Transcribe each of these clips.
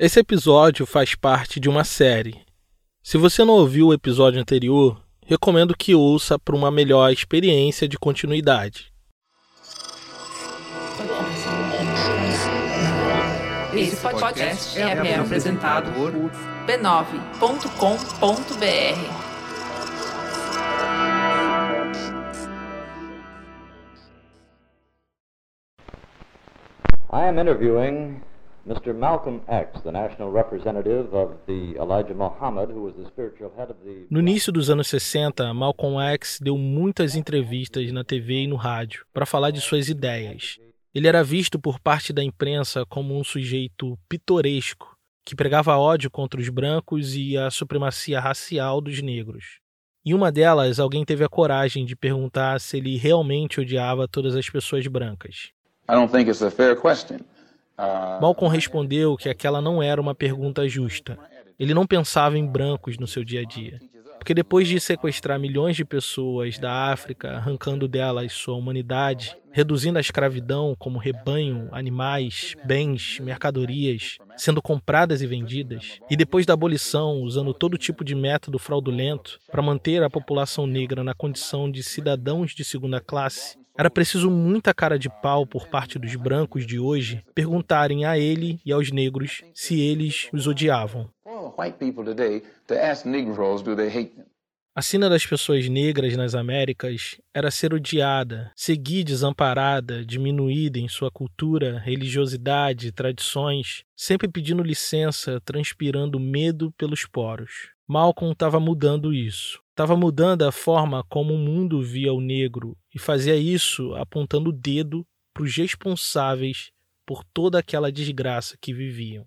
Esse episódio faz parte de uma série. Se você não ouviu o episódio anterior, recomendo que ouça para uma melhor experiência de continuidade. Esse podcast é, é apresentado por b9.com.br. I am interviewing Mr. Malcolm X, the national representative of the Elijah Muhammad, who was the spiritual head of the. No início dos anos 60, Malcolm X deu muitas entrevistas na TV e no rádio para falar de suas ideias. Ele era visto por parte da imprensa como um sujeito pitoresco que pregava ódio contra os brancos e a supremacia racial dos negros. Em uma delas, alguém teve a coragem de perguntar se ele realmente odiava todas as pessoas brancas. I don't think it's a fair question. Malcolm respondeu que aquela não era uma pergunta justa. Ele não pensava em brancos no seu dia a dia. Porque depois de sequestrar milhões de pessoas da África, arrancando delas sua humanidade, reduzindo a escravidão como rebanho, animais, bens, mercadorias, sendo compradas e vendidas, e depois da abolição, usando todo tipo de método fraudulento para manter a população negra na condição de cidadãos de segunda classe, era preciso muita cara de pau por parte dos brancos de hoje perguntarem a ele e aos negros se eles os odiavam. A sina das pessoas negras nas Américas era ser odiada, seguir desamparada, diminuída em sua cultura, religiosidade, tradições, sempre pedindo licença, transpirando medo pelos poros. Malcolm estava mudando isso. Estava mudando a forma como o mundo via o negro e fazia isso apontando o dedo para os responsáveis por toda aquela desgraça que viviam.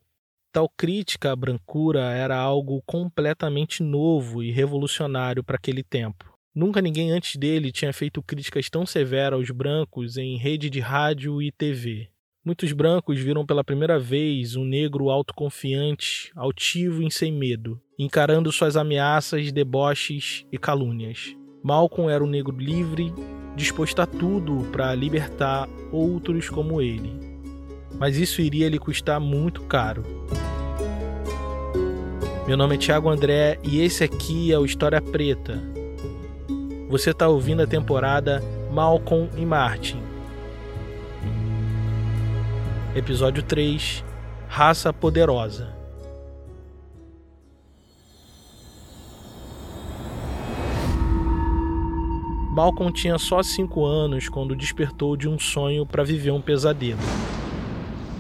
Tal crítica à brancura era algo completamente novo e revolucionário para aquele tempo. Nunca ninguém antes dele tinha feito críticas tão severas aos brancos em rede de rádio e TV. Muitos brancos viram pela primeira vez um negro autoconfiante, altivo e sem medo, encarando suas ameaças, deboches e calúnias. Malcolm era um negro livre, disposto a tudo para libertar outros como ele. Mas isso iria lhe custar muito caro. Meu nome é Thiago André e esse aqui é o História Preta. Você está ouvindo a temporada Malcolm e Martin Episódio 3 Raça Poderosa Malcolm tinha só 5 anos quando despertou de um sonho para viver um pesadelo.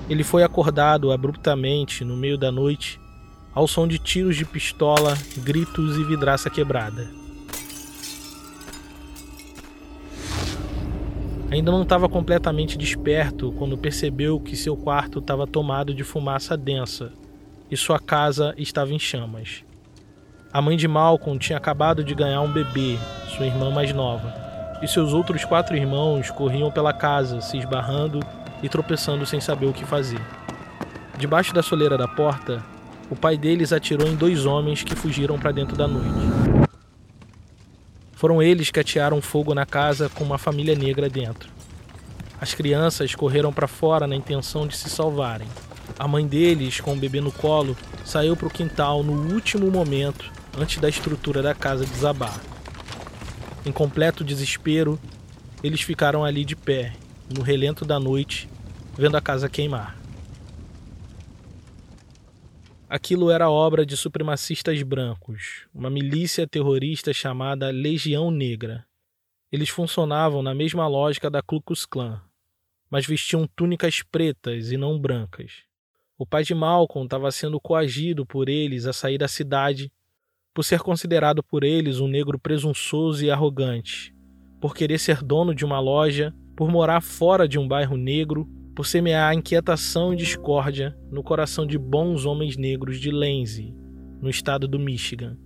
Ele foi acordado abruptamente no meio da noite ao som de tiros de pistola, gritos e vidraça quebrada. Ainda não estava completamente desperto quando percebeu que seu quarto estava tomado de fumaça densa e sua casa estava em chamas. A mãe de Malcolm tinha acabado de ganhar um bebê, sua irmã mais nova, e seus outros quatro irmãos corriam pela casa, se esbarrando e tropeçando sem saber o que fazer. Debaixo da soleira da porta, o pai deles atirou em dois homens que fugiram para dentro da noite. Foram eles que atearam fogo na casa com uma família negra dentro. As crianças correram para fora na intenção de se salvarem. A mãe deles, com o bebê no colo, saiu para o quintal no último momento antes da estrutura da casa desabar. Em completo desespero, eles ficaram ali de pé, no relento da noite, vendo a casa queimar. Aquilo era obra de supremacistas brancos, uma milícia terrorista chamada Legião Negra. Eles funcionavam na mesma lógica da Ku Klux Klan, mas vestiam túnicas pretas e não brancas. O pai de Malcolm estava sendo coagido por eles a sair da cidade por ser considerado por eles um negro presunçoso e arrogante, por querer ser dono de uma loja, por morar fora de um bairro negro por semear inquietação e discórdia no coração de bons homens negros de Lenzie, no estado do Michigan.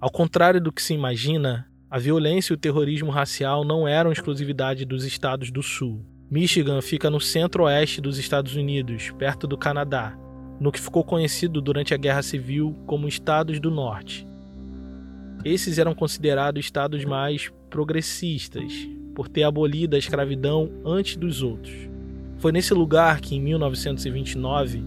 Ao contrário do que se imagina, a violência e o terrorismo racial não eram exclusividade dos estados do Sul. Michigan fica no centro-oeste dos Estados Unidos, perto do Canadá, no que ficou conhecido durante a Guerra Civil como Estados do Norte. Esses eram considerados estados mais progressistas, por ter abolido a escravidão antes dos outros. Foi nesse lugar que, em 1929,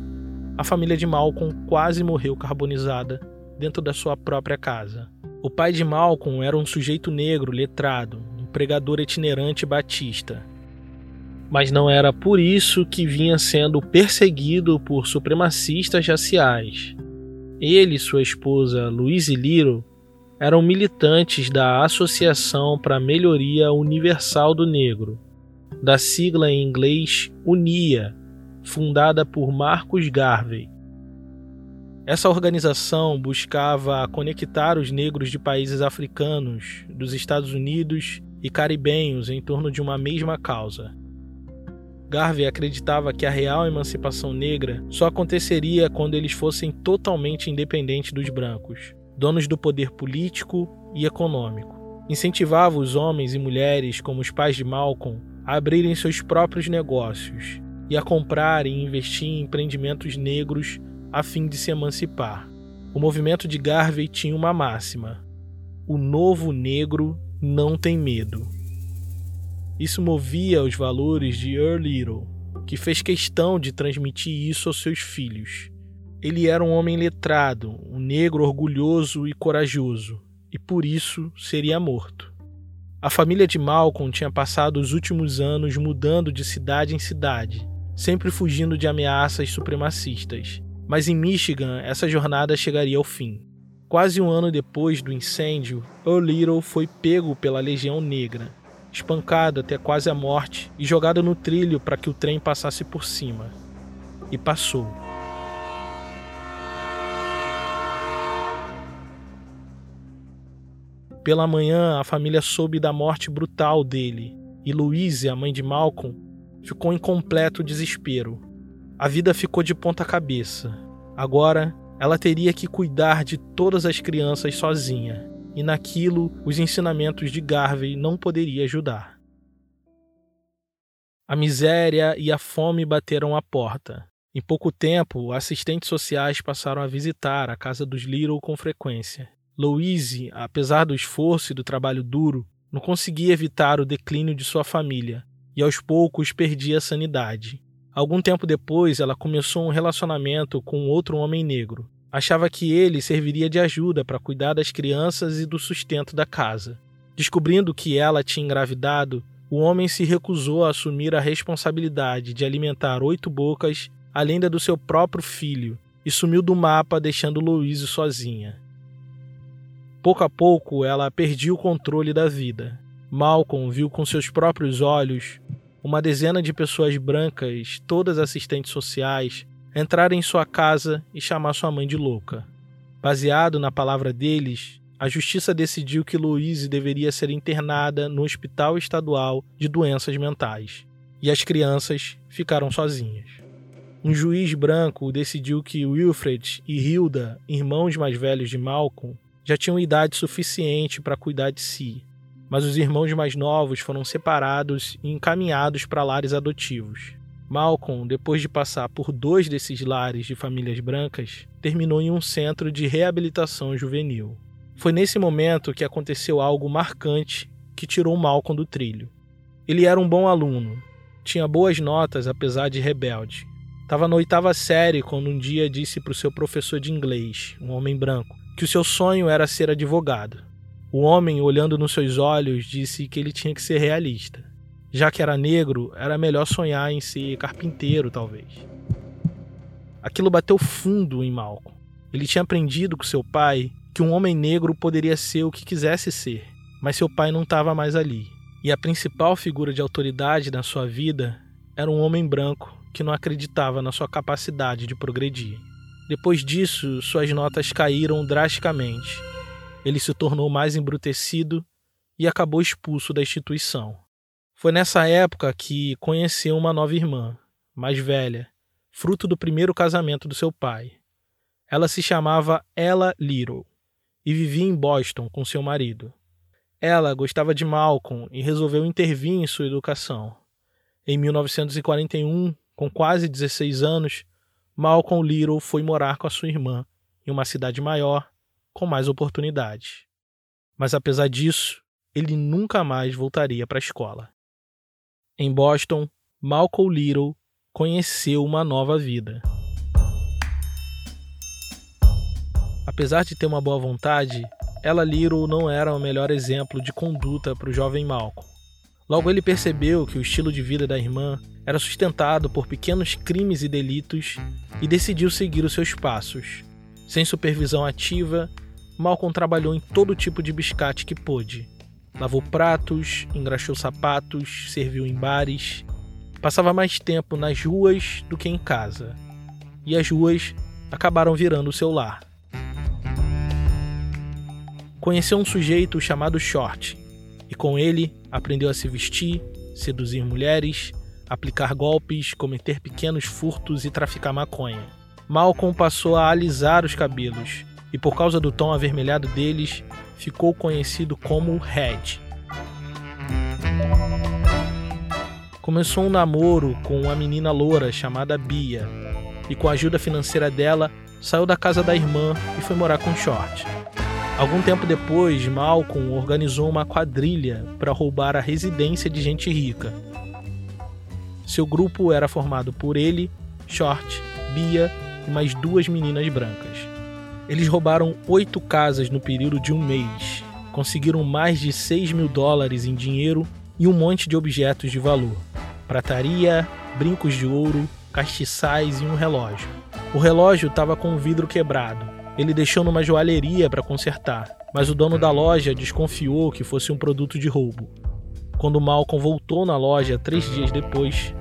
a família de Malcolm quase morreu carbonizada dentro da sua própria casa. O pai de Malcolm era um sujeito negro letrado, um pregador itinerante batista. Mas não era por isso que vinha sendo perseguido por supremacistas raciais. Ele e sua esposa Louise Little eram militantes da Associação para a Melhoria Universal do Negro, da sigla em inglês UNIA, fundada por Marcus Garvey. Essa organização buscava conectar os negros de países africanos, dos Estados Unidos e caribenhos em torno de uma mesma causa. Garvey acreditava que a real emancipação negra só aconteceria quando eles fossem totalmente independentes dos brancos, donos do poder político e econômico. Incentivava os homens e mulheres, como os pais de Malcolm, a abrirem seus próprios negócios e a comprar e investir em empreendimentos negros a fim de se emancipar. O movimento de Garvey tinha uma máxima: o novo negro não tem medo. Isso movia os valores de Earl Little, que fez questão de transmitir isso aos seus filhos. Ele era um homem letrado, um negro orgulhoso e corajoso, e por isso seria morto. A família de Malcolm tinha passado os últimos anos mudando de cidade em cidade, sempre fugindo de ameaças supremacistas. Mas em Michigan, essa jornada chegaria ao fim. Quase um ano depois do incêndio, Earl Little foi pego pela Legião Negra, espancado até quase a morte e jogado no trilho para que o trem passasse por cima. E passou. Pela manhã, a família soube da morte brutal dele, e Louise, a mãe de Malcolm, ficou em completo desespero. A vida ficou de ponta cabeça. Agora, ela teria que cuidar de todas as crianças sozinha, e naquilo os ensinamentos de Garvey não poderiam ajudar. A miséria e a fome bateram à porta. Em pouco tempo, assistentes sociais passaram a visitar a casa dos Little com frequência. Louise, apesar do esforço e do trabalho duro, não conseguia evitar o declínio de sua família e aos poucos perdia a sanidade. Algum tempo depois, ela começou um relacionamento com outro homem negro. Achava que ele serviria de ajuda para cuidar das crianças e do sustento da casa. Descobrindo que ela tinha engravidado, o homem se recusou a assumir a responsabilidade de alimentar oito bocas, além da do seu próprio filho, e sumiu do mapa, deixando Louise sozinha. Pouco a pouco, ela perdia o controle da vida. Malcolm viu com seus próprios olhos uma dezena de pessoas brancas, todas assistentes sociais, entrar em sua casa e chamar sua mãe de louca. Baseado na palavra deles, a justiça decidiu que Louise deveria ser internada no Hospital Estadual de Doenças Mentais, e as crianças ficaram sozinhas. Um juiz branco decidiu que Wilfred e Hilda, irmãos mais velhos de Malcolm, já tinham idade suficiente para cuidar de si, mas os irmãos mais novos foram separados e encaminhados para lares adotivos. Malcolm, depois de passar por dois desses lares de famílias brancas, terminou em um centro de reabilitação juvenil. Foi nesse momento que aconteceu algo marcante que tirou Malcolm do trilho. Ele era um bom aluno, tinha boas notas apesar de rebelde. Estava na oitava série quando um dia disse para o seu professor de inglês, um homem branco, que o seu sonho era ser advogado. O homem, olhando nos seus olhos, disse que ele tinha que ser realista. Já que era negro, era melhor sonhar em ser carpinteiro, talvez. Aquilo bateu fundo em Malcolm. Ele tinha aprendido com seu pai que um homem negro poderia ser o que quisesse ser, mas seu pai não estava mais ali. E a principal figura de autoridade na sua vida era um homem branco que não acreditava na sua capacidade de progredir. Depois disso, suas notas caíram drasticamente. Ele se tornou mais embrutecido e acabou expulso da instituição. Foi nessa época que conheceu uma nova irmã, mais velha, fruto do primeiro casamento do seu pai. Ela se chamava Ella Little e vivia em Boston com seu marido. Ela gostava de Malcolm e resolveu intervir em sua educação. Em 1941, com quase 16 anos, Malcolm Little foi morar com a sua irmã em uma cidade maior, com mais oportunidades. Mas apesar disso, ele nunca mais voltaria para a escola. Em Boston, Malcolm Little conheceu uma nova vida. Apesar de ter uma boa vontade, ela Little não era o melhor exemplo de conduta para o jovem Malcolm. Logo ele percebeu que o estilo de vida da irmã era sustentado por pequenos crimes e delitos e decidiu seguir os seus passos. Sem supervisão ativa, Malcolm trabalhou em todo tipo de biscate que pôde. Lavou pratos, engraxou sapatos, serviu em bares. Passava mais tempo nas ruas do que em casa. E as ruas acabaram virando o seu lar conheceu um sujeito chamado Short e com ele aprendeu a se vestir, seduzir mulheres, aplicar golpes, cometer pequenos furtos e traficar maconha. Malcolm passou a alisar os cabelos e, por causa do tom avermelhado deles, ficou conhecido como Red. Começou um namoro com uma menina loura chamada Bia e, com a ajuda financeira dela, saiu da casa da irmã e foi morar com Short. Algum tempo depois, Malcolm organizou uma quadrilha para roubar a residência de gente rica. Seu grupo era formado por ele, Short, Bia e mais duas meninas brancas. Eles roubaram oito casas no período de um mês, conseguiram mais de 6 mil dólares em dinheiro e um monte de objetos de valor: prataria, brincos de ouro, castiçais e um relógio. O relógio estava com o vidro quebrado ele deixou numa joalheria para consertar, mas o dono da loja desconfiou que fosse um produto de roubo. Quando Malcolm voltou na loja três dias depois,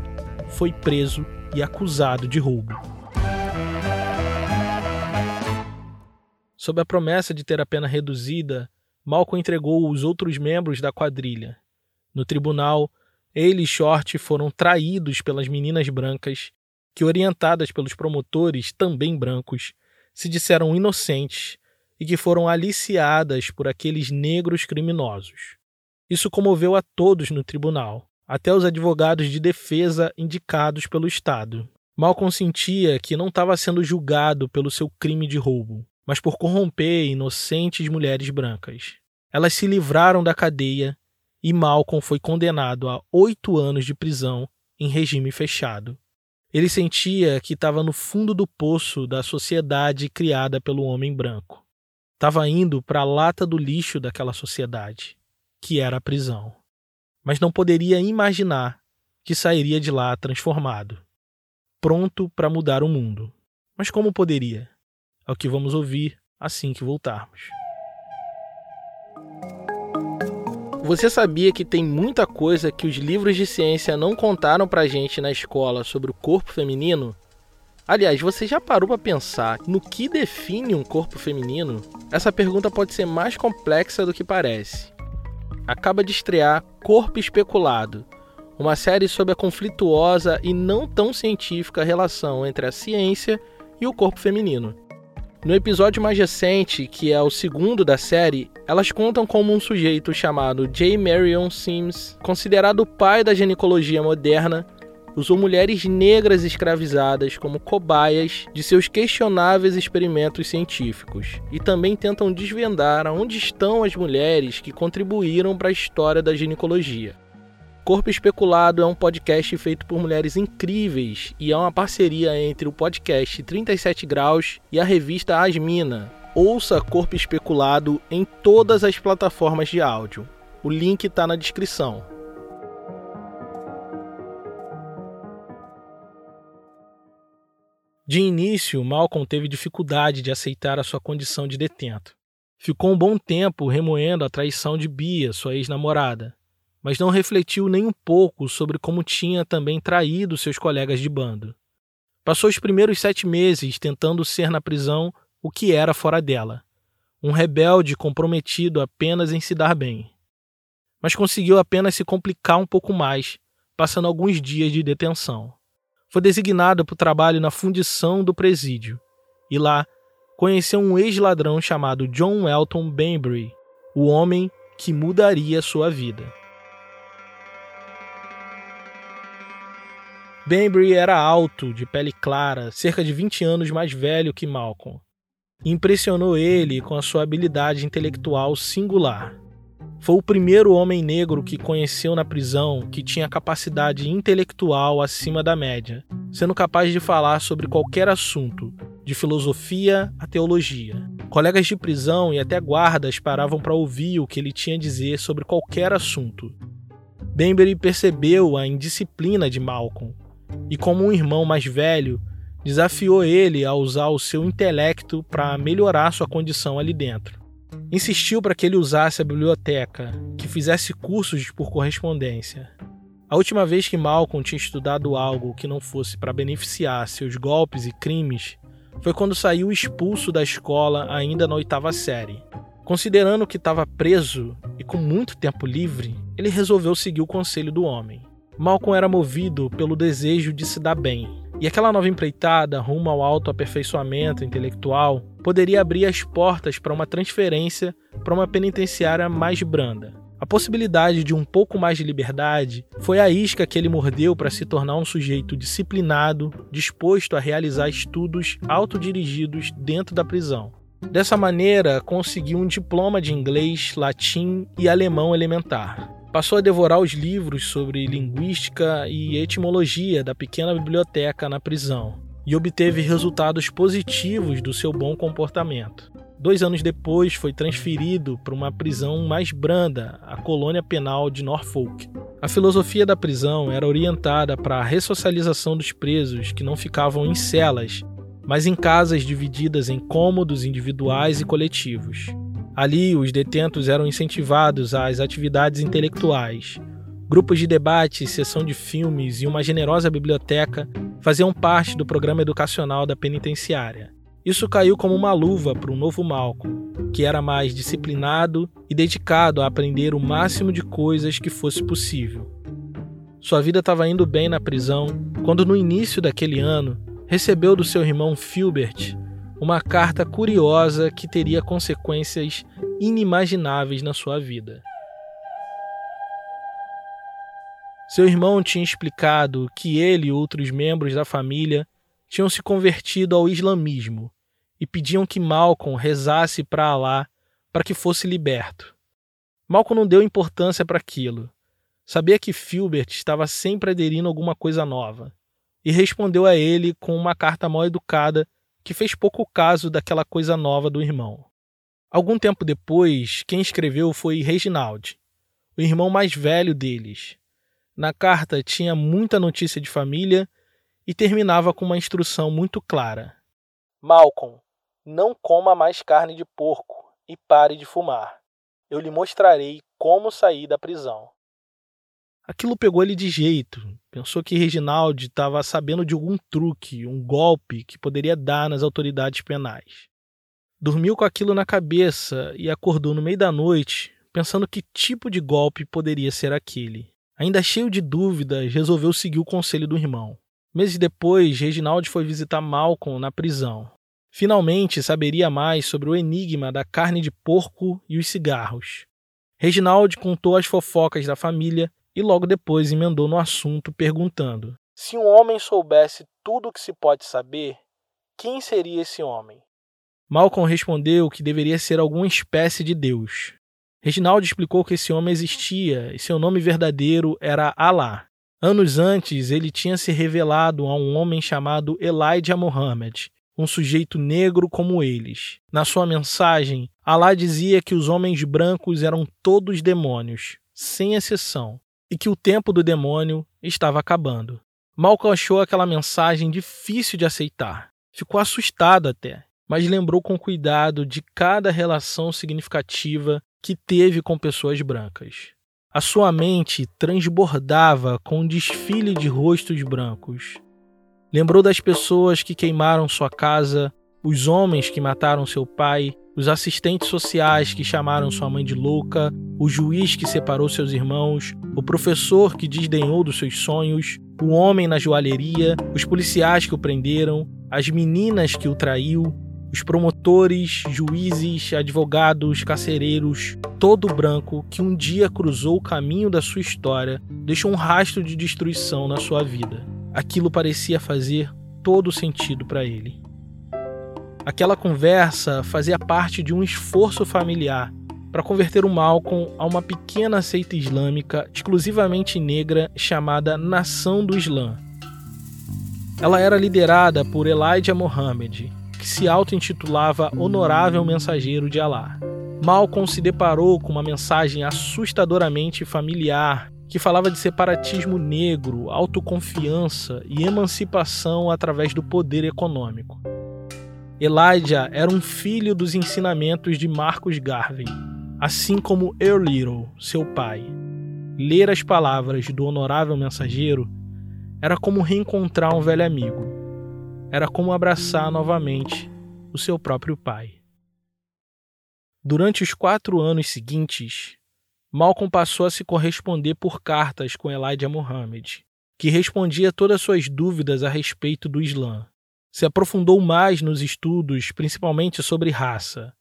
foi preso e acusado de roubo. Sob a promessa de ter a pena reduzida, Malcolm entregou os outros membros da quadrilha. No tribunal, ele e Short foram traídos pelas meninas brancas, que, orientadas pelos promotores, também brancos, se disseram inocentes e que foram aliciadas por aqueles negros criminosos. Isso comoveu a todos no tribunal, até os advogados de defesa indicados pelo Estado. Malcolm sentia que não estava sendo julgado pelo seu crime de roubo, mas por corromper inocentes mulheres brancas. Elas se livraram da cadeia e Malcolm foi condenado a oito anos de prisão em regime fechado. Ele sentia que estava no fundo do poço da sociedade criada pelo homem branco. Estava indo para a lata do lixo daquela sociedade, que era a prisão. Mas não poderia imaginar que sairia de lá transformado, pronto para mudar o mundo. Mas como poderia? É o que vamos ouvir assim que voltarmos. Você sabia que tem muita coisa que os livros de ciência não contaram pra gente na escola sobre o corpo feminino? Aliás, você já parou para pensar no que define um corpo feminino? Essa pergunta pode ser mais complexa do que parece. Acaba de estrear Corpo Especulado, uma série sobre a conflituosa e não tão científica relação entre a ciência e o corpo feminino. No episódio mais recente, que é o segundo da série, elas contam como um sujeito chamado J. Marion Sims, considerado o pai da ginecologia moderna, usou mulheres negras escravizadas como cobaias de seus questionáveis experimentos científicos e também tentam desvendar aonde estão as mulheres que contribuíram para a história da ginecologia. Corpo Especulado é um podcast feito por mulheres incríveis e é uma parceria entre o podcast 37 Graus e a revista Asmina. Ouça Corpo Especulado em todas as plataformas de áudio. O link está na descrição. De início, Malcolm teve dificuldade de aceitar a sua condição de detento. Ficou um bom tempo remoendo a traição de Bia, sua ex-namorada, mas não refletiu nem um pouco sobre como tinha também traído seus colegas de bando. Passou os primeiros sete meses tentando ser na prisão o que era fora dela, um rebelde comprometido apenas em se dar bem. Mas conseguiu apenas se complicar um pouco mais, passando alguns dias de detenção. Foi designado para o trabalho na fundição do presídio, e lá conheceu um ex-ladrão chamado John Elton Banbury, o homem que mudaria sua vida. Banbury era alto, de pele clara, cerca de 20 anos mais velho que Malcolm. Impressionou ele com a sua habilidade intelectual singular. Foi o primeiro homem negro que conheceu na prisão que tinha capacidade intelectual acima da média, sendo capaz de falar sobre qualquer assunto, de filosofia a teologia. Colegas de prisão e até guardas paravam para ouvir o que ele tinha a dizer sobre qualquer assunto. Benbury percebeu a indisciplina de Malcolm e, como um irmão mais velho, desafiou ele a usar o seu intelecto para melhorar sua condição ali dentro. Insistiu para que ele usasse a biblioteca, que fizesse cursos por correspondência. A última vez que Malcolm tinha estudado algo que não fosse para beneficiar seus golpes e crimes foi quando saiu expulso da escola ainda na oitava série. Considerando que estava preso e com muito tempo livre, ele resolveu seguir o conselho do homem. Malcolm era movido pelo desejo de se dar bem, e aquela nova empreitada rumo ao autoaperfeiçoamento intelectual poderia abrir as portas para uma transferência para uma penitenciária mais branda. A possibilidade de um pouco mais de liberdade foi a isca que ele mordeu para se tornar um sujeito disciplinado, disposto a realizar estudos autodirigidos dentro da prisão. Dessa maneira, conseguiu um diploma de inglês, latim e alemão elementar. Passou a devorar os livros sobre linguística e etimologia da pequena biblioteca na prisão e obteve resultados positivos do seu bom comportamento. Dois anos depois, foi transferido para uma prisão mais branda, a colônia penal de Norfolk. A filosofia da prisão era orientada para a ressocialização dos presos que não ficavam em celas, mas em casas divididas em cômodos individuais e coletivos. Ali, os detentos eram incentivados às atividades intelectuais. Grupos de debate, sessão de filmes e uma generosa biblioteca faziam parte do programa educacional da penitenciária. Isso caiu como uma luva para o novo Malcolm, que era mais disciplinado e dedicado a aprender o máximo de coisas que fosse possível. Sua vida estava indo bem na prisão quando, no início daquele ano, recebeu do seu irmão Filbert uma carta curiosa que teria consequências inimagináveis na sua vida. Seu irmão tinha explicado que ele e outros membros da família tinham se convertido ao islamismo e pediam que Malcolm rezasse para Alá para que fosse liberto. Malcolm não deu importância para aquilo. Sabia que Filbert estava sempre aderindo a alguma coisa nova e respondeu a ele com uma carta mal educada que fez pouco caso daquela coisa nova do irmão. Algum tempo depois, quem escreveu foi Reginald, o irmão mais velho deles. Na carta tinha muita notícia de família e terminava com uma instrução muito clara: Malcolm, não coma mais carne de porco e pare de fumar. Eu lhe mostrarei como sair da prisão. Aquilo pegou ele de jeito. Pensou que Reginaldo estava sabendo de algum truque, um golpe que poderia dar nas autoridades penais. Dormiu com aquilo na cabeça e acordou no meio da noite, pensando que tipo de golpe poderia ser aquele. Ainda cheio de dúvidas, resolveu seguir o conselho do irmão. Meses depois, Reginaldo foi visitar Malcolm na prisão. Finalmente saberia mais sobre o enigma da carne de porco e os cigarros. Reginald contou as fofocas da família e logo depois emendou no assunto perguntando: Se um homem soubesse tudo o que se pode saber, quem seria esse homem? Malcolm respondeu que deveria ser alguma espécie de Deus. Reginald explicou que esse homem existia e seu nome verdadeiro era Alá. Anos antes, ele tinha se revelado a um homem chamado Elijah Muhammad, um sujeito negro como eles. Na sua mensagem, Alá dizia que os homens brancos eram todos demônios, sem exceção, e que o tempo do demônio estava acabando. Malcolm achou aquela mensagem difícil de aceitar. Ficou assustado até, mas lembrou com cuidado de cada relação significativa que teve com pessoas brancas. A sua mente transbordava com um desfile de rostos brancos, Lembrou das pessoas que queimaram sua casa, os homens que mataram seu pai, os assistentes sociais que chamaram sua mãe de louca, o juiz que separou seus irmãos, o professor que desdenhou dos seus sonhos, o homem na joalheria, os policiais que o prenderam, as meninas que o traiu, os promotores, juízes, advogados, carcereiros, todo branco que um dia cruzou o caminho da sua história, deixou um rastro de destruição na sua vida. Aquilo parecia fazer todo sentido para ele. Aquela conversa fazia parte de um esforço familiar para converter o Malcolm a uma pequena seita islâmica exclusivamente negra chamada Nação do Islã. Ela era liderada por Elijah Muhammad, que se auto-intitulava Honorável Mensageiro de Alá. Malcolm se deparou com uma mensagem assustadoramente familiar que falava de separatismo negro, autoconfiança e emancipação através do poder econômico. Elijah era um filho dos ensinamentos de Marcus Garvey, assim como Earl seu pai. Ler as palavras do honorável mensageiro era como reencontrar um velho amigo. Era como abraçar novamente o seu próprio pai. Durante os quatro anos seguintes, Malcolm passou a se corresponder por cartas com Elijah Muhammad, que respondia todas suas dúvidas a respeito do Islã. Se aprofundou mais nos estudos, principalmente sobre raça.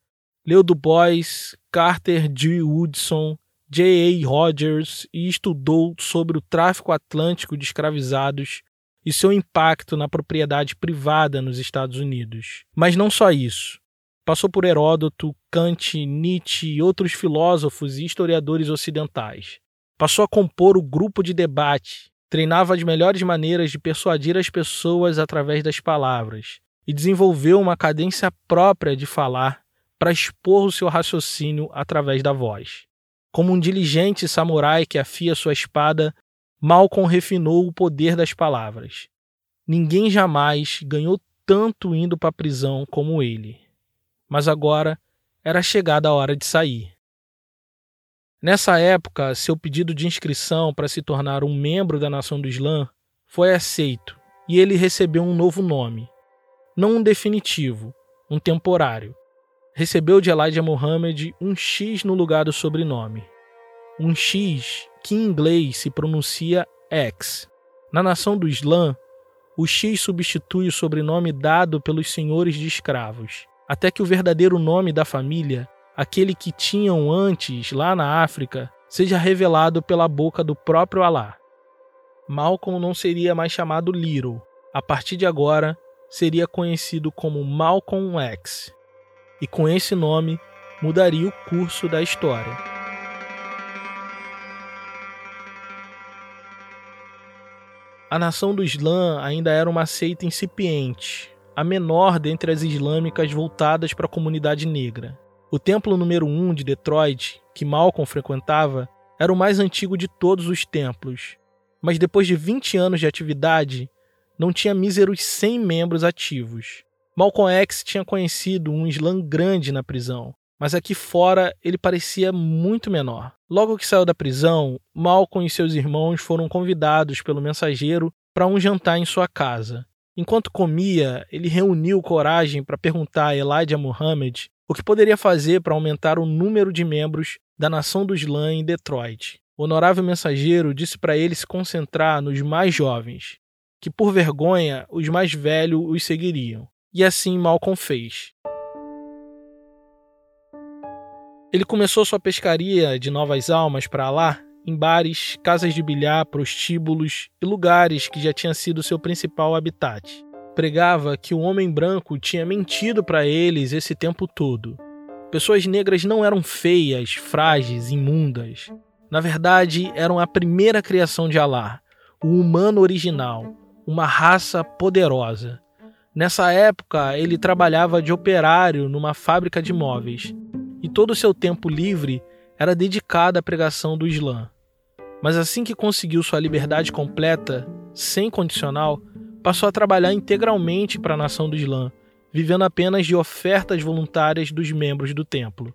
Leu Du Bois, Carter G. Woodson, J. A. Rogers e estudou sobre o tráfico atlântico de escravizados e seu impacto na propriedade privada nos Estados Unidos. Mas não só isso. Passou por Heródoto, Kant, Nietzsche e outros filósofos e historiadores ocidentais. Passou a compor o grupo de debate, treinava as melhores maneiras de persuadir as pessoas através das palavras e desenvolveu uma cadência própria de falar para expor o seu raciocínio através da voz. Como um diligente samurai que afia sua espada, Malcolm refinou o poder das palavras. Ninguém jamais ganhou tanto indo para a prisão como ele mas agora era chegada a hora de sair. Nessa época, seu pedido de inscrição para se tornar um membro da Nação do Islã foi aceito e ele recebeu um novo nome. Não um definitivo, um temporário. Recebeu de Elijah Muhammad um X no lugar do sobrenome. Um X que em inglês se pronuncia X. Na Nação do Islã, o X substitui o sobrenome dado pelos senhores de escravos até que o verdadeiro nome da família, aquele que tinham antes lá na África, seja revelado pela boca do próprio Alá. Malcolm não seria mais chamado Little. A partir de agora, seria conhecido como Malcolm X. E com esse nome, mudaria o curso da história. A nação do Islã ainda era uma seita incipiente, a menor dentre as islâmicas voltadas para a comunidade negra. O templo número 1 um de Detroit, que Malcolm frequentava, era o mais antigo de todos os templos, mas depois de 20 anos de atividade, não tinha míseros 100 membros ativos. Malcolm X tinha conhecido um Islã grande na prisão, mas aqui fora ele parecia muito menor. Logo que saiu da prisão, Malcolm e seus irmãos foram convidados pelo mensageiro para um jantar em sua casa. Enquanto comia, ele reuniu coragem para perguntar a Elijah Muhammad o que poderia fazer para aumentar o número de membros da Nação do Islã em Detroit. O honorável mensageiro disse para ele se concentrar nos mais jovens, que por vergonha os mais velhos os seguiriam. E assim Malcolm fez. Ele começou sua pescaria de novas almas para lá em bares, casas de bilhar, prostíbulos e lugares que já tinha sido seu principal habitat. Pregava que o homem branco tinha mentido para eles esse tempo todo. Pessoas negras não eram feias, frágeis, imundas. Na verdade, eram a primeira criação de Alá, o humano original, uma raça poderosa. Nessa época, ele trabalhava de operário numa fábrica de móveis e todo o seu tempo livre era dedicado à pregação do Islã. Mas assim que conseguiu sua liberdade completa, sem condicional, passou a trabalhar integralmente para a nação do Islã, vivendo apenas de ofertas voluntárias dos membros do templo.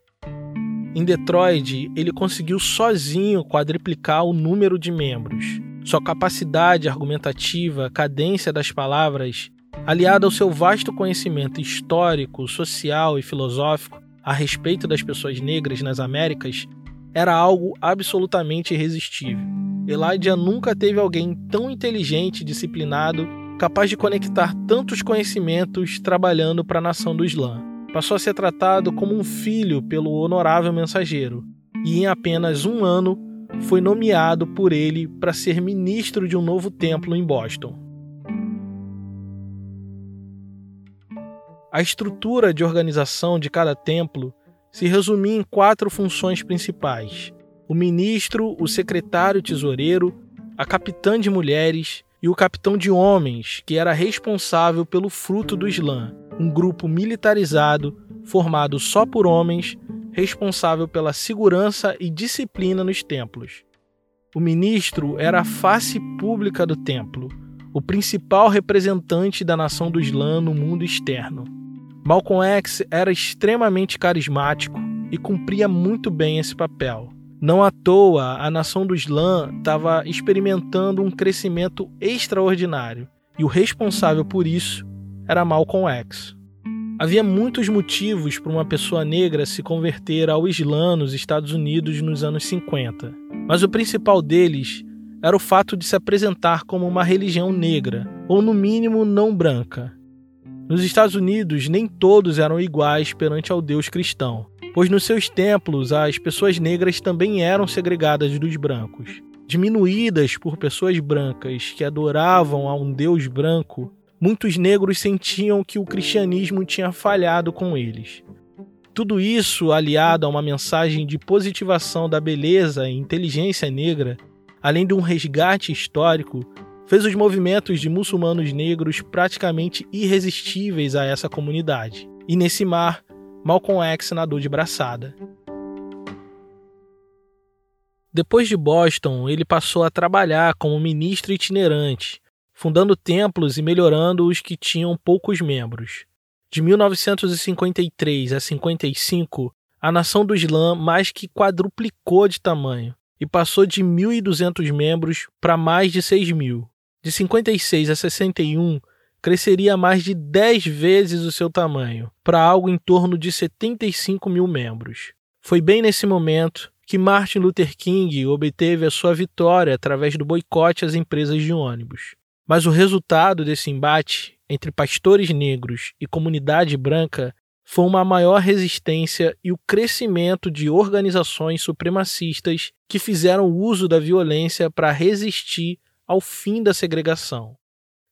Em Detroit, ele conseguiu sozinho quadriplicar o número de membros. Sua capacidade argumentativa, cadência das palavras, aliada ao seu vasto conhecimento histórico, social e filosófico a respeito das pessoas negras nas Américas, era algo absolutamente irresistível. Elijah nunca teve alguém tão inteligente e disciplinado, capaz de conectar tantos conhecimentos trabalhando para a nação do Islã. Passou a ser tratado como um filho pelo honorável mensageiro, e em apenas um ano foi nomeado por ele para ser ministro de um novo templo em Boston. A estrutura de organização de cada templo se resumia em quatro funções principais: o ministro, o secretário tesoureiro, a capitã de mulheres e o capitão de homens, que era responsável pelo fruto do Islã, um grupo militarizado formado só por homens, responsável pela segurança e disciplina nos templos. O ministro era a face pública do templo, o principal representante da nação do Islã no mundo externo. Malcolm X era extremamente carismático e cumpria muito bem esse papel. Não à toa, a nação do Islã estava experimentando um crescimento extraordinário, e o responsável por isso era Malcolm X. Havia muitos motivos para uma pessoa negra se converter ao Islã nos Estados Unidos nos anos 50, mas o principal deles era o fato de se apresentar como uma religião negra, ou no mínimo não branca. Nos Estados Unidos, nem todos eram iguais perante ao Deus cristão, pois nos seus templos as pessoas negras também eram segregadas dos brancos. Diminuídas por pessoas brancas que adoravam a um Deus branco, muitos negros sentiam que o cristianismo tinha falhado com eles. Tudo isso, aliado a uma mensagem de positivação da beleza e inteligência negra, além de um resgate histórico, fez os movimentos de muçulmanos negros praticamente irresistíveis a essa comunidade. E nesse mar, Malcolm X nadou de braçada. Depois de Boston, ele passou a trabalhar como ministro itinerante, fundando templos e melhorando os que tinham poucos membros. De 1953 a 55, a nação do Islã mais que quadruplicou de tamanho e passou de 1.200 membros para mais de 6 mil. De 56 a 61, cresceria mais de 10 vezes o seu tamanho, para algo em torno de 75 mil membros. Foi bem nesse momento que Martin Luther King obteve a sua vitória através do boicote às empresas de ônibus. Mas o resultado desse embate entre pastores negros e comunidade branca foi uma maior resistência e o crescimento de organizações supremacistas que fizeram uso da violência para resistir ao fim da segregação.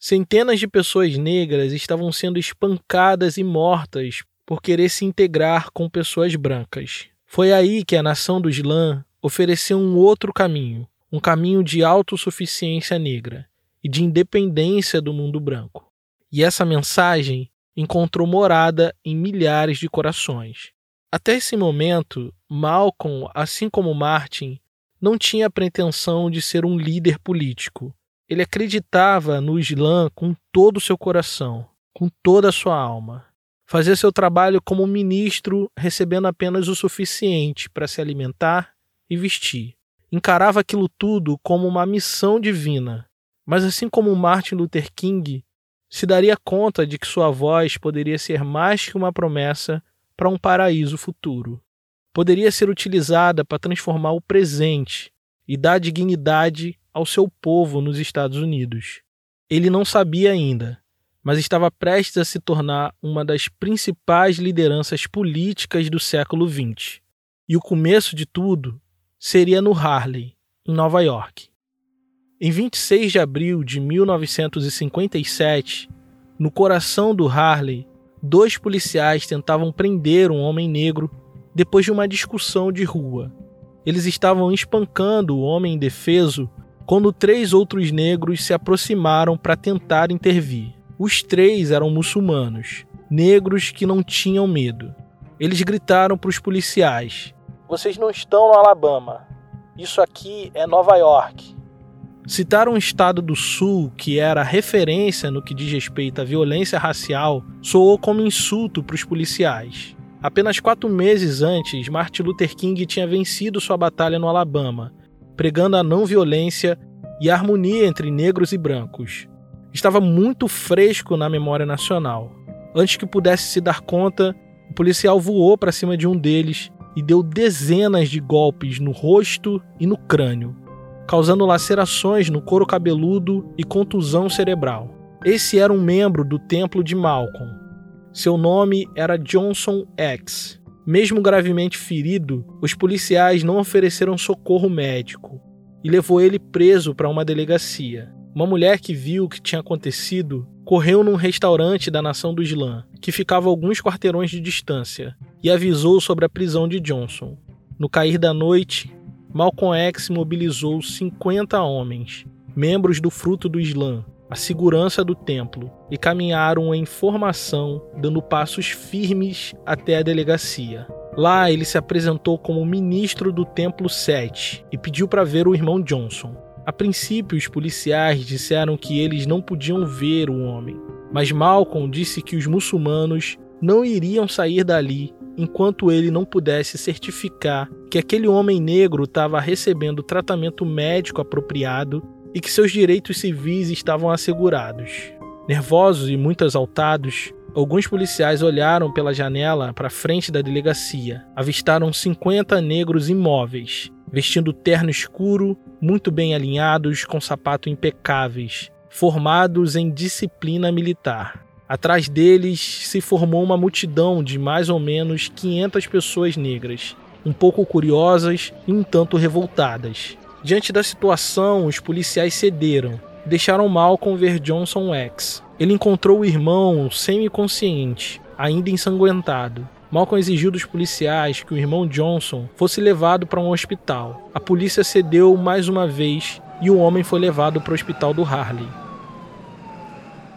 Centenas de pessoas negras estavam sendo espancadas e mortas por querer se integrar com pessoas brancas. Foi aí que a nação do Islã ofereceu um outro caminho, um caminho de autossuficiência negra e de independência do mundo branco. E essa mensagem encontrou morada em milhares de corações. Até esse momento, Malcolm, assim como Martin, não tinha a pretensão de ser um líder político. Ele acreditava no Islã com todo o seu coração, com toda a sua alma. Fazia seu trabalho como ministro, recebendo apenas o suficiente para se alimentar e vestir. Encarava aquilo tudo como uma missão divina, mas assim como Martin Luther King, se daria conta de que sua voz poderia ser mais que uma promessa para um paraíso futuro. Poderia ser utilizada para transformar o presente e dar dignidade ao seu povo nos Estados Unidos. Ele não sabia ainda, mas estava prestes a se tornar uma das principais lideranças políticas do século XX. E o começo de tudo seria no Harlem, em Nova York. Em 26 de abril de 1957, no coração do Harley, dois policiais tentavam prender um homem negro depois de uma discussão de rua. Eles estavam espancando o homem indefeso quando três outros negros se aproximaram para tentar intervir. Os três eram muçulmanos, negros que não tinham medo. Eles gritaram para os policiais: Vocês não estão no Alabama. Isso aqui é Nova York. Citar um estado do Sul que era referência no que diz respeito à violência racial soou como insulto para os policiais. Apenas quatro meses antes, Martin Luther King tinha vencido sua batalha no Alabama, pregando a não violência e a harmonia entre negros e brancos. Estava muito fresco na memória nacional. Antes que pudesse se dar conta, o policial voou para cima de um deles e deu dezenas de golpes no rosto e no crânio causando lacerações no couro cabeludo e contusão cerebral. Esse era um membro do templo de Malcolm. Seu nome era Johnson X. Mesmo gravemente ferido, os policiais não ofereceram socorro médico e levou ele preso para uma delegacia. Uma mulher que viu o que tinha acontecido correu num restaurante da nação do Islã, que ficava a alguns quarteirões de distância, e avisou sobre a prisão de Johnson. No cair da noite, Malcolm X mobilizou 50 homens, membros do fruto do Islã, a segurança do templo e caminharam em formação, dando passos firmes até a delegacia. Lá ele se apresentou como ministro do Templo 7 e pediu para ver o irmão Johnson. A princípio, os policiais disseram que eles não podiam ver o homem, mas Malcolm disse que os muçulmanos não iriam sair dali enquanto ele não pudesse certificar que aquele homem negro estava recebendo tratamento médico apropriado e que seus direitos civis estavam assegurados. Nervosos e muito exaltados, alguns policiais olharam pela janela para frente da delegacia. Avistaram 50 negros imóveis, vestindo terno escuro, muito bem alinhados, com sapatos impecáveis, formados em disciplina militar. Atrás deles se formou uma multidão de mais ou menos 500 pessoas negras, um pouco curiosas e um tanto revoltadas. Diante da situação, os policiais cederam, deixaram Malcolm ver Johnson X. Ele encontrou o irmão semi-consciente, ainda ensanguentado. Malcolm exigiu dos policiais que o irmão Johnson fosse levado para um hospital. A polícia cedeu mais uma vez e o homem foi levado para o hospital do Harley.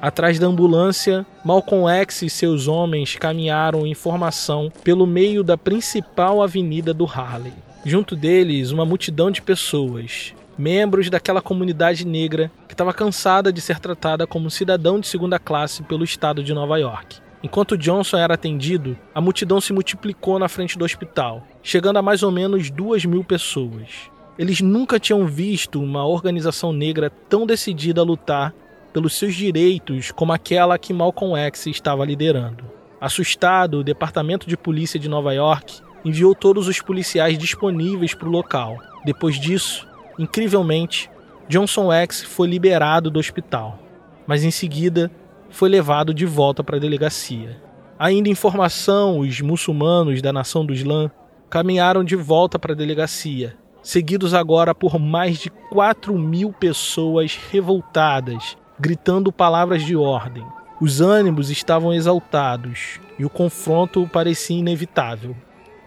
Atrás da ambulância, Malcolm X e seus homens caminharam em formação pelo meio da principal avenida do Harley. Junto deles, uma multidão de pessoas, membros daquela comunidade negra que estava cansada de ser tratada como cidadão de segunda classe pelo estado de Nova York. Enquanto Johnson era atendido, a multidão se multiplicou na frente do hospital, chegando a mais ou menos duas mil pessoas. Eles nunca tinham visto uma organização negra tão decidida a lutar pelos seus direitos como aquela que Malcolm X estava liderando. Assustado, o Departamento de Polícia de Nova York enviou todos os policiais disponíveis para o local. Depois disso, incrivelmente, Johnson X foi liberado do hospital, mas em seguida foi levado de volta para a delegacia. Ainda em formação, os muçulmanos da nação do Islã caminharam de volta para a delegacia, seguidos agora por mais de 4 mil pessoas revoltadas, gritando palavras de ordem. Os ânimos estavam exaltados e o confronto parecia inevitável.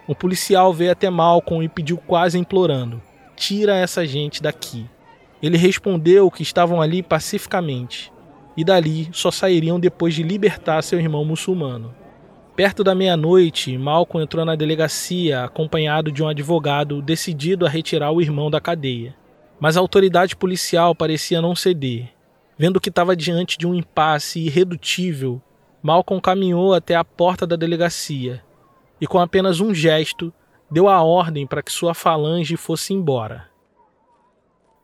Um policial veio até Malcolm e pediu quase implorando: Tira essa gente daqui. Ele respondeu que estavam ali pacificamente e dali só sairiam depois de libertar seu irmão muçulmano. Perto da meia-noite, Malcolm entrou na delegacia acompanhado de um advogado decidido a retirar o irmão da cadeia. Mas a autoridade policial parecia não ceder. Vendo que estava diante de um impasse irredutível, Malcolm caminhou até a porta da delegacia e, com apenas um gesto, deu a ordem para que sua falange fosse embora.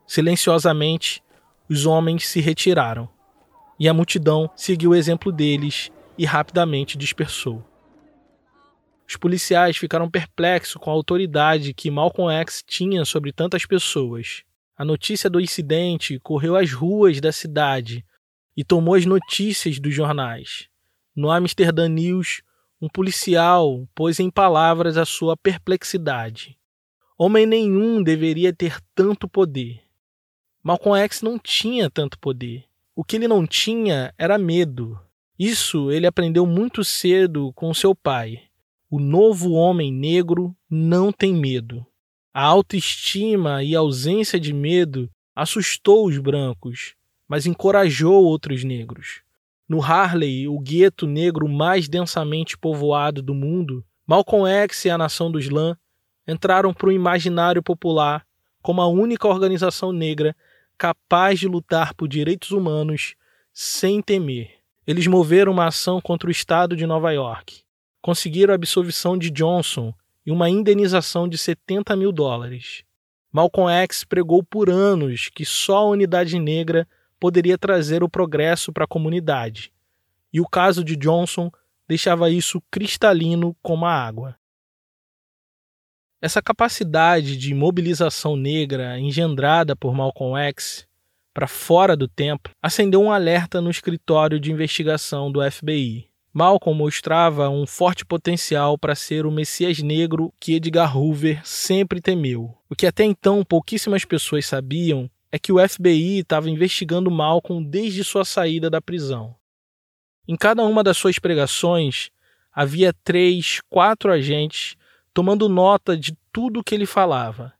Silenciosamente, os homens se retiraram, e a multidão seguiu o exemplo deles e rapidamente dispersou. Os policiais ficaram perplexos com a autoridade que Malcolm X tinha sobre tantas pessoas. A notícia do incidente correu às ruas da cidade e tomou as notícias dos jornais. No Amsterdã News, um policial pôs em palavras a sua perplexidade. Homem nenhum deveria ter tanto poder. Malcolm X não tinha tanto poder. O que ele não tinha era medo. Isso ele aprendeu muito cedo com seu pai. O novo homem negro não tem medo. A autoestima e a ausência de medo assustou os brancos, mas encorajou outros negros. No Harley, o gueto negro mais densamente povoado do mundo, Malcolm X e a Nação do Islã entraram para o imaginário popular como a única organização negra capaz de lutar por direitos humanos sem temer. Eles moveram uma ação contra o estado de Nova York, conseguiram a absolvição de Johnson e uma indenização de 70 mil dólares. Malcolm X pregou por anos que só a unidade negra poderia trazer o progresso para a comunidade. E o caso de Johnson deixava isso cristalino como a água. Essa capacidade de mobilização negra engendrada por Malcolm X para fora do templo acendeu um alerta no escritório de investigação do FBI. Malcolm mostrava um forte potencial para ser o Messias negro que Edgar Hoover sempre temeu. O que até então pouquíssimas pessoas sabiam é que o FBI estava investigando Malcolm desde sua saída da prisão. Em cada uma das suas pregações, havia três, quatro agentes tomando nota de tudo o que ele falava.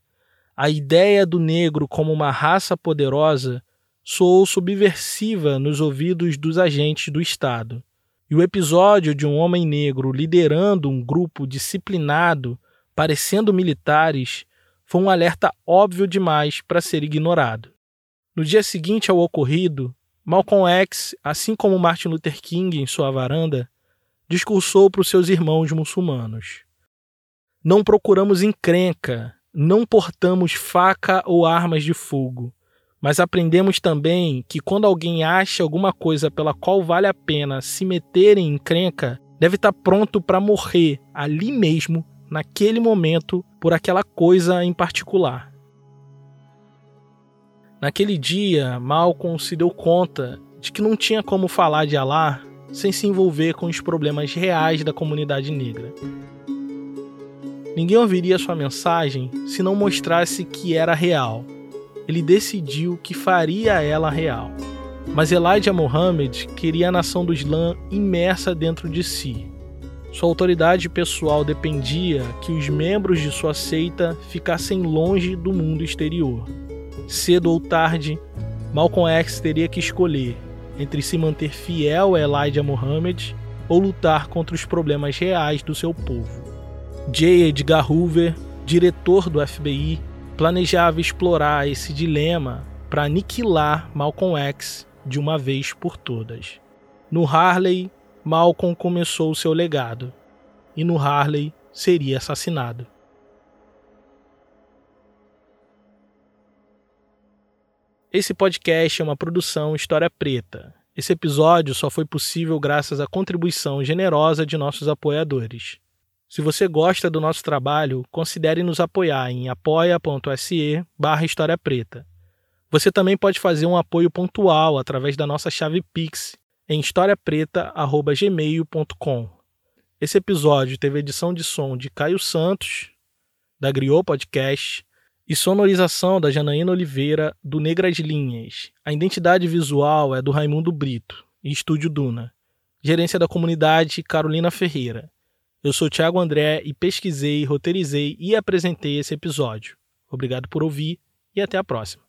A ideia do negro como uma raça poderosa soou subversiva nos ouvidos dos agentes do Estado. E o episódio de um homem negro liderando um grupo disciplinado, parecendo militares, foi um alerta óbvio demais para ser ignorado. No dia seguinte ao ocorrido, Malcolm X, assim como Martin Luther King em sua varanda, discursou para os seus irmãos muçulmanos. Não procuramos encrenca, não portamos faca ou armas de fogo, mas aprendemos também que quando alguém acha alguma coisa pela qual vale a pena se meter em encrenca, deve estar pronto para morrer ali mesmo, naquele momento, por aquela coisa em particular. Naquele dia, Malcolm se deu conta de que não tinha como falar de Allah sem se envolver com os problemas reais da comunidade negra. Ninguém ouviria sua mensagem se não mostrasse que era real. Ele decidiu que faria ela real. Mas Elijah Muhammad queria a nação do Islã imersa dentro de si. Sua autoridade pessoal dependia que os membros de sua seita ficassem longe do mundo exterior. Cedo ou tarde, Malcolm X teria que escolher entre se manter fiel a Elijah Muhammad ou lutar contra os problemas reais do seu povo. J. Edgar Hoover, diretor do FBI, planejava explorar esse dilema para aniquilar Malcolm X de uma vez por todas. No Harley, Malcolm começou seu legado, e no Harley seria assassinado. Esse podcast é uma produção História Preta. Esse episódio só foi possível graças à contribuição generosa de nossos apoiadores. Se você gosta do nosso trabalho, considere nos apoiar em apoia.se barra História Preta. Você também pode fazer um apoio pontual através da nossa chave Pix em historiapreta.gmail.com. Esse episódio teve edição de som de Caio Santos, da Griot Podcast, e sonorização da Janaína Oliveira, do Negras Linhas. A identidade visual é do Raimundo Brito, e Estúdio Duna. Gerência da comunidade Carolina Ferreira. Eu sou Thiago André e pesquisei, roteirizei e apresentei esse episódio. Obrigado por ouvir e até a próxima.